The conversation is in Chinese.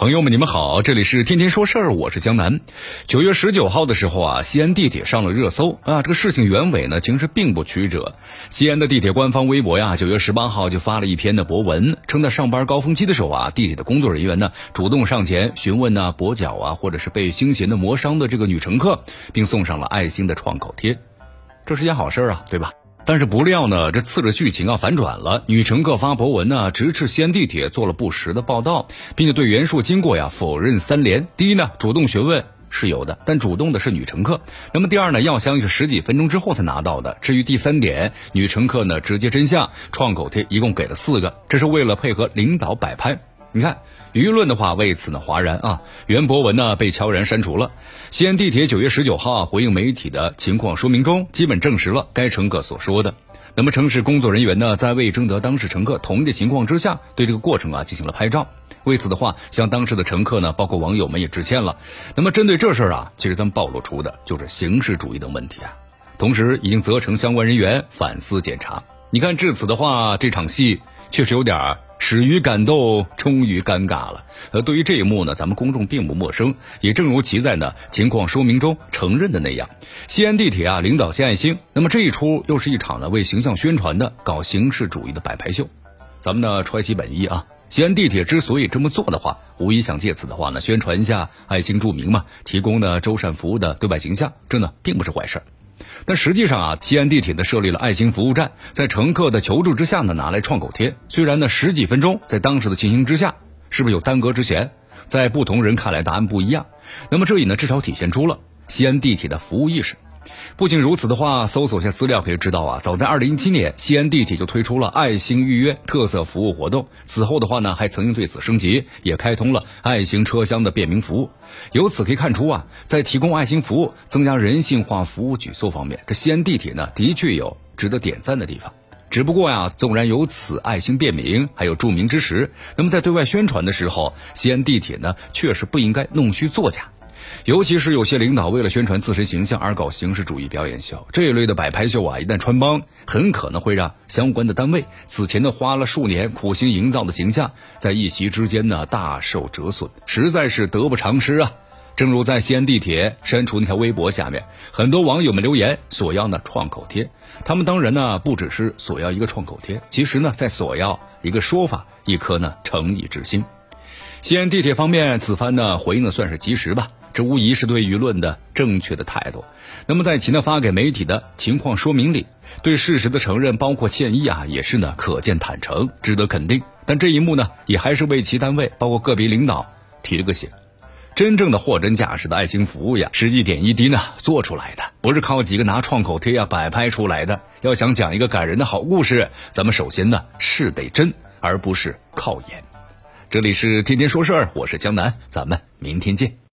朋友们，你们好，这里是天天说事儿，我是江南。九月十九号的时候啊，西安地铁上了热搜啊。这个事情原委呢，其实并不曲折。西安的地铁官方微博呀，九月十八号就发了一篇的博文，称在上班高峰期的时候啊，地铁的工作人员呢，主动上前询问呢跛脚啊，或者是被星弦的磨伤的这个女乘客，并送上了爱心的创口贴，这是件好事啊，对吧？但是不料呢，这次的剧情啊反转了。女乘客发博文呢，直斥西安地铁做了不实的报道，并且对袁述经过呀否认三连。第一呢，主动询问是有的，但主动的是女乘客。那么第二呢，药箱是十几分钟之后才拿到的。至于第三点，女乘客呢直接真相，创口贴一共给了四个，这是为了配合领导摆拍。你看，舆论的话为此呢哗然啊，袁博文呢被悄然删除了。西安地铁九月十九号啊回应媒体的情况说明中，基本证实了该乘客所说的。那么城市工作人员呢，在未征得当事乘客同意的情况之下，对这个过程啊进行了拍照。为此的话，向当时的乘客呢，包括网友们也致歉了。那么针对这事儿啊，其实他们暴露出的就是形式主义等问题啊，同时已经责成相关人员反思检查。你看至此的话，这场戏确实有点儿。始于感动，终于尴尬了。呃，对于这一幕呢，咱们公众并不陌生。也正如其在呢情况说明中承认的那样，西安地铁啊领导献爱心。那么这一出又是一场呢为形象宣传的搞形式主义的摆拍秀。咱们呢揣其本意啊，西安地铁之所以这么做的话，无疑想借此的话呢宣传一下爱心著名嘛，提供呢周善服务的对外形象，这呢并不是坏事儿。但实际上啊，西安地铁呢设立了爱心服务站，在乘客的求助之下呢，拿来创口贴。虽然呢十几分钟，在当时的情形之下，是不是有耽搁之嫌？在不同人看来，答案不一样。那么这里呢，至少体现出了西安地铁的服务意识。不仅如此的话，搜索一下资料可以知道啊，早在二零一七年，西安地铁就推出了爱心预约特色服务活动。此后的话呢，还曾经对此升级，也开通了爱心车厢的便民服务。由此可以看出啊，在提供爱心服务、增加人性化服务举措方面，这西安地铁呢，的确有值得点赞的地方。只不过呀，纵然有此爱心便民，还有著名之实，那么在对外宣传的时候，西安地铁呢，确实不应该弄虚作假。尤其是有些领导为了宣传自身形象而搞形式主义表演秀，这一类的摆拍秀啊，一旦穿帮，很可能会让相关的单位此前呢花了数年苦心营造的形象，在一夕之间呢大受折损，实在是得不偿失啊！正如在西安地铁删除那条微博下面，很多网友们留言索要呢创口贴，他们当然呢不只是索要一个创口贴，其实呢在索要一个说法，一颗呢诚意之心。西安地铁方面此番呢回应的算是及时吧。这无疑是对舆论的正确的态度。那么，在其呢发给媒体的情况说明里，对事实的承认，包括歉意啊，也是呢可见坦诚，值得肯定。但这一幕呢，也还是为其单位，包括个别领导提了个醒。真正的货真价实的爱心服务呀，是一点一滴呢做出来的，不是靠几个拿创口贴呀摆拍出来的。要想讲一个感人的好故事，咱们首先呢是得真，而不是靠演。这里是天天说事儿，我是江南，咱们明天见。